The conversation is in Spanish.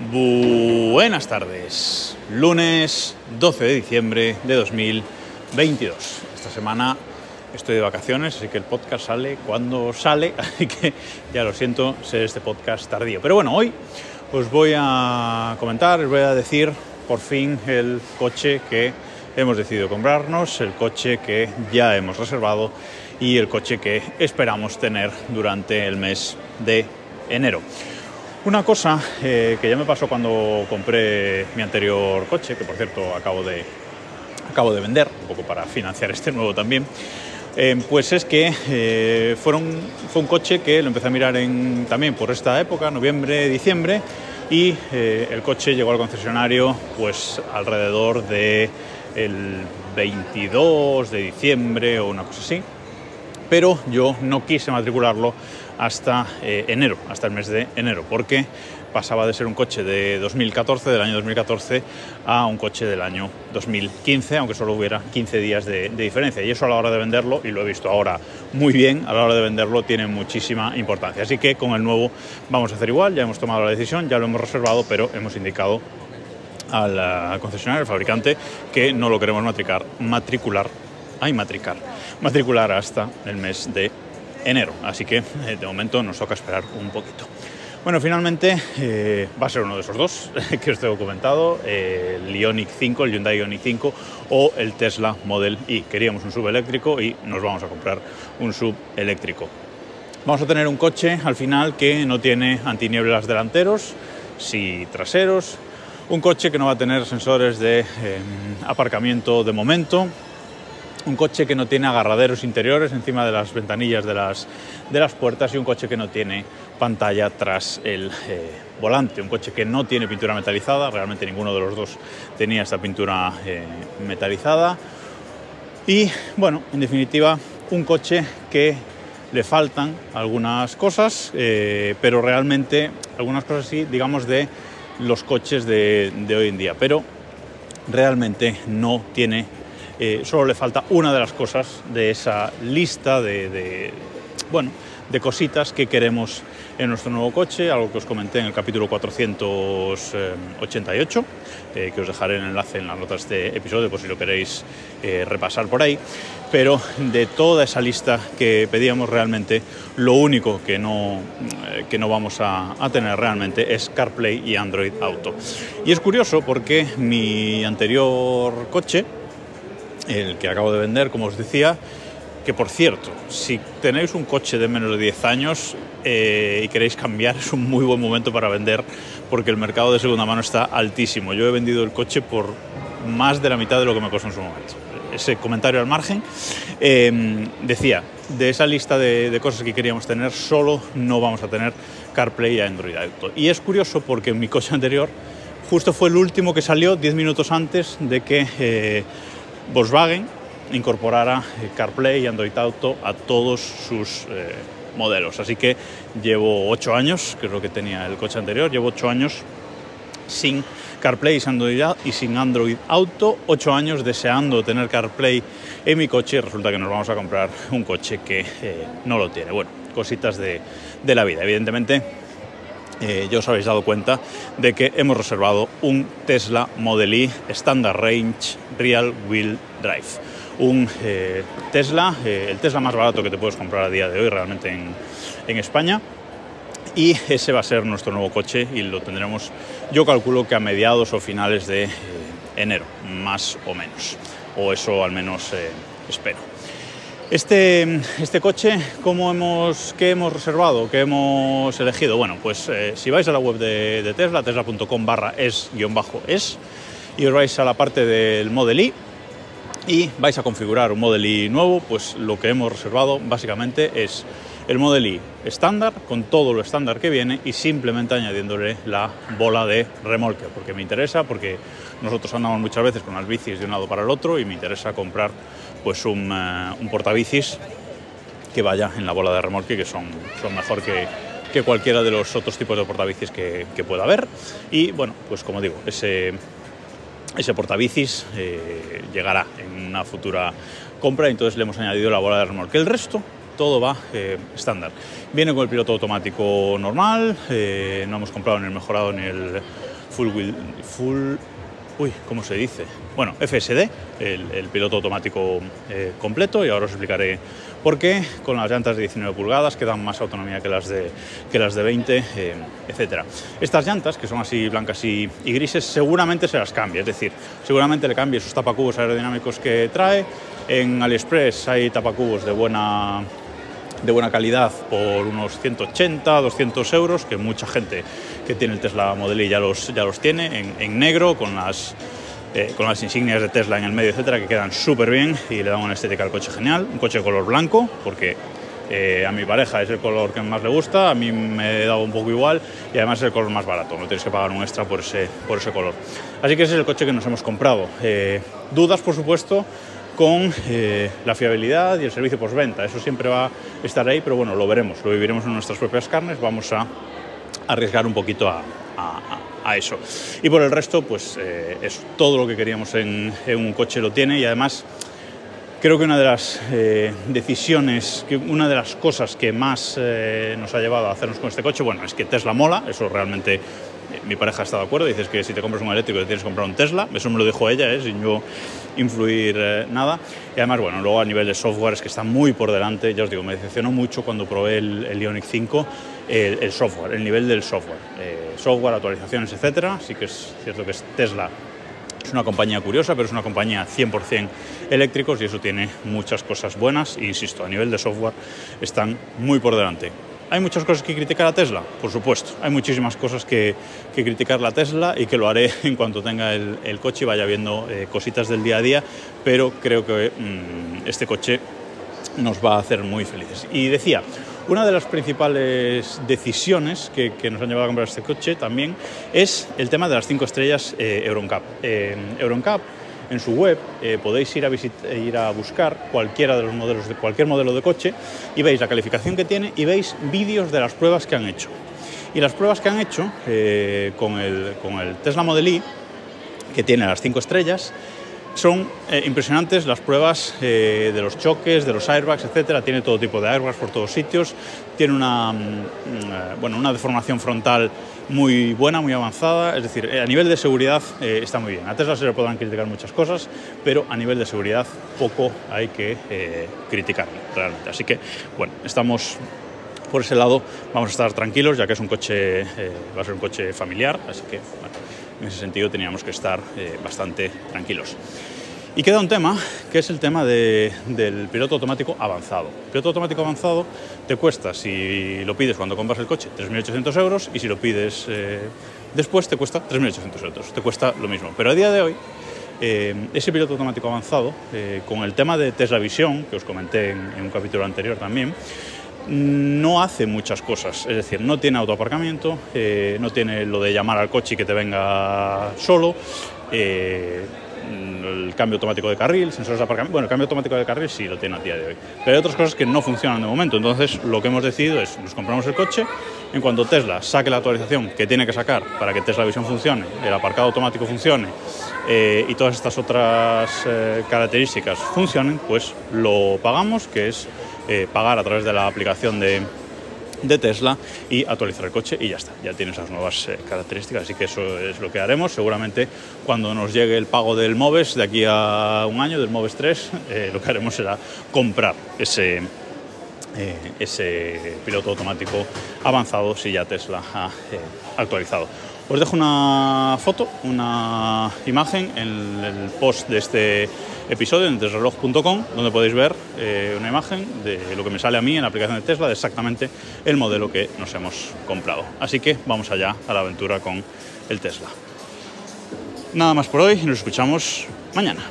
Buenas tardes, lunes 12 de diciembre de 2022. Esta semana estoy de vacaciones, así que el podcast sale cuando sale, así que ya lo siento ser este podcast tardío. Pero bueno, hoy os voy a comentar, os voy a decir por fin el coche que hemos decidido comprarnos, el coche que ya hemos reservado y el coche que esperamos tener durante el mes de enero. Una cosa eh, que ya me pasó cuando compré mi anterior coche, que por cierto acabo de, acabo de vender, un poco para financiar este nuevo también, eh, pues es que eh, fueron, fue un coche que lo empecé a mirar en, también por esta época, noviembre, diciembre, y el coche llegó al concesionario pues alrededor de el 22 de diciembre o una cosa así, pero yo no quise matricularlo hasta eh, enero, hasta el mes de enero, porque pasaba de ser un coche de 2014, del año 2014, a un coche del año 2015, aunque solo hubiera 15 días de, diferencia. Y eso a la hora de venderlo, y lo he visto ahora muy bien, a la hora de venderlo tiene muchísima importancia. Así que con el nuevo vamos a hacer igual, ya hemos tomado la decisión, ya lo hemos reservado, pero hemos indicado al concesionario, al fabricante, que no lo queremos matricular, matricular, ay, matricar, matricular hasta el mes de enero. Así que eh, de momento nos toca esperar un poquito. Bueno, finalmente eh, va a ser uno de esos dos que os tengo comentado, el Ioniq 5, el Hyundai Ioniq 5 o el Tesla Model Y. Queríamos un sub eléctrico y nos vamos a comprar un sub eléctrico. Vamos a tener un coche al final que no tiene antinieblas delanteros, sí traseros, un coche que no va a tener sensores de em, aparcamiento de momento, un coche que no tiene agarraderos interiores encima de las ventanillas de las, de las puertas y un coche que no tiene pantalla tras el eh, volante, un coche que no tiene pintura metalizada, realmente ninguno de los dos tenía esta pintura eh, metalizada. Y bueno, en definitiva, un coche que le faltan algunas cosas, eh, pero realmente algunas cosas sí, digamos, de los coches de, de hoy en día, pero realmente no tiene eh, solo le falta una de las cosas de esa lista de, bueno, de cositas que queremos en nuestro nuevo coche, algo que os comenté en el capítulo 488, eh, que os dejaré el enlace en las notas de este episodio por si lo queréis eh, repasar por ahí. Pero de toda esa lista que pedíamos realmente, lo único que no, que no vamos a, a tener realmente es CarPlay y Android Auto. Y es curioso porque mi anterior coche, el que acabo de vender, como os decía, que por cierto, si tenéis un coche de menos de 10 años eh, y queréis cambiar, es un muy buen momento para vender porque el mercado de segunda mano está altísimo. Yo he vendido el coche por más de la mitad de lo que me costó en su momento. Ese comentario al margen em, decía, de esa lista de, cosas que queríamos tener, solo no vamos a tener CarPlay y Android Auto. Y es curioso porque mi coche anterior justo fue el último que salió 10 minutos antes de que... Eh, Volkswagen incorporara eh, CarPlay y Android Auto a todos sus eh, modelos. Así que llevo ocho años, que es lo que tenía el coche anterior, llevo ocho años sin CarPlay y sin Android Auto, ocho años deseando tener CarPlay en mi coche y resulta que nos vamos a comprar un coche que eh, no lo tiene. Bueno, cositas de la vida. Evidentemente, eh, ya os habéis dado cuenta de que hemos reservado un Tesla Model Y Standard Range Real Wheel Drive. Un eh, Tesla, eh, el Tesla más barato que te puedes comprar a día de hoy realmente en, en España. Y ese va a ser nuestro nuevo coche y lo tendremos, yo calculo que a mediados o finales de enero, más o menos. O eso al menos espero. Este, este coche, ¿cómo hemos, ¿qué hemos reservado? ¿Qué hemos elegido? Bueno, pues eh, si vais a la web de, Tesla, tesla.com barra es-es, y os vais a la parte del Model Y y vais a configurar un Model Y nuevo, pues lo que hemos reservado básicamente es el Model Y estándar, con todo lo estándar que viene y simplemente añadiéndole la bola de remolque, porque me interesa, porque nosotros andamos muchas veces con las bicis de un lado para el otro y me interesa comprar pues un, uh, un portabicis que vaya en la bola de remolque, que son, son mejor que, que cualquiera de los otros tipos de portabicis que, que, pueda haber. Y bueno, pues como digo, ese, ese portabicis eh, llegará en una futura compra, y entonces le hemos añadido la bola de remolque. El resto, todo va eh, estándar. Viene con el piloto automático normal, eh, no hemos comprado ni el mejorado ni el full wheel, full uy, ¿cómo se dice? Bueno, FSD, el, piloto automático eh, completo, y ahora os explicaré por qué, con las llantas de 19 pulgadas que dan más autonomía que las de, que las de 20, etc. etcétera. Estas llantas, que son así blancas y, grises, seguramente se las cambie, es decir, seguramente le cambie esos tapacubos aerodinámicos que trae. En AliExpress hay tapacubos de buena de buena calidad por unos 180, 200 euros, que mucha gente que tiene el Tesla Model Y ya los, ya los tiene, en, negro, con las, eh, con las insignias de Tesla en el medio, etcétera, que quedan súper bien y le dan una estética al coche genial. Un coche de color blanco, porque eh, a mi pareja es el color que más le gusta, a mí me he dado un poco igual y además es el color más barato, no tienes que pagar un extra por ese, por ese color. Así que ese es el coche que nos hemos comprado. Eh, dudas, por supuesto, con eh, la fiabilidad y el servicio postventa. Eso siempre va a estar ahí, pero bueno, lo veremos, lo viviremos en nuestras propias carnes, vamos a arriesgar un poquito a, eso. Y por el resto, pues eh, es todo lo que queríamos en, un coche lo tiene y además creo que una de las eh, decisiones, una de las cosas que más nos ha llevado a hacernos con este coche, bueno, es que Tesla mola, eso realmente mi pareja está de acuerdo, dices que si te compras un eléctrico te tienes que comprar un Tesla, eso me lo dijo ella, ¿eh? sin yo influir eh, nada. Y además, bueno, luego a nivel de software es que está muy por delante, ya os digo, me decepcionó mucho cuando probé el, el Ioniq 5, el, software, el nivel del software, eh, software, actualizaciones, etcétera. Sí que es cierto que es Tesla es una compañía curiosa, pero es una compañía 100% eléctricos y eso tiene muchas cosas buenas. E insisto, a nivel de software están muy por delante. ¿Hay muchas cosas que criticar a Tesla? Por supuesto, hay muchísimas cosas que, criticar a Tesla y que lo haré en cuanto tenga el, coche y vaya viendo eh, cositas del día a día, pero creo que mm, este coche nos va a hacer muy felices. Y decía, una de las principales decisiones que, nos han llevado a comprar este coche también es el tema de las cinco estrellas eh, Euroncap. Eh, Euroncap en su web eh, podéis ir a, ir a buscar cualquiera de los modelos de cualquier modelo de coche y veis la calificación que tiene y veis vídeos de las pruebas que han hecho. Y las pruebas que han hecho eh, con, el, con el Tesla Model Y, que tiene las cinco estrellas, son eh, impresionantes las pruebas de los choques, de los airbags, etcétera. Tiene todo tipo de airbags por todos sitios. Tiene una, mm, bueno, una deformación frontal muy buena, muy avanzada, es decir, eh, a nivel de seguridad eh, está muy bien. A Tesla se le podrán criticar muchas cosas, pero a nivel de seguridad poco hay que eh, criticarle realmente. Así que, bueno, estamos por ese lado, vamos a estar tranquilos, ya que es un coche, va a ser un coche familiar, así que, en ese sentido teníamos que estar bastante tranquilos. Y queda un tema, que es el tema del piloto automático avanzado. El piloto automático avanzado te cuesta, si lo pides cuando compras el coche, 3.800 euros y si lo pides eh, después te cuesta 3.800 euros. Te cuesta lo mismo. Pero a día de hoy, eh, ese piloto automático avanzado, eh, con el tema de Tesla Visión, que os comenté en, un capítulo anterior también, no hace muchas cosas, es decir, no tiene autoaparcamiento, no tiene lo de llamar al coche y que te venga solo, el cambio automático de carril, sensores de aparcamiento. Bueno, el cambio automático de carril sí lo tiene a día de hoy. Pero hay otras cosas que no funcionan de momento. Entonces, lo que hemos decidido es, nos compramos el coche, en cuanto Tesla saque la actualización que tiene que sacar para que Tesla Vision funcione, el aparcado automático funcione eh, y todas estas otras eh, características funcionen, pues lo pagamos, que es eh, pagar a través de la aplicación de de Tesla y actualizar el coche y ya está, ya tiene esas nuevas eh, características, así que eso es lo que haremos. Seguramente cuando nos llegue el pago del Moves de aquí a un año, del Moves 3, eh, lo que haremos será comprar ese, eh, ese piloto automático avanzado si ya Tesla ha actualizado. Os dejo una foto, una imagen en el post de este episodio en desreloj.com, donde podéis ver eh, una imagen de lo que me sale a mí en la aplicación de Tesla, de exactamente el modelo que nos hemos comprado. Así que vamos allá a la aventura con el Tesla. Nada más por hoy y nos escuchamos mañana.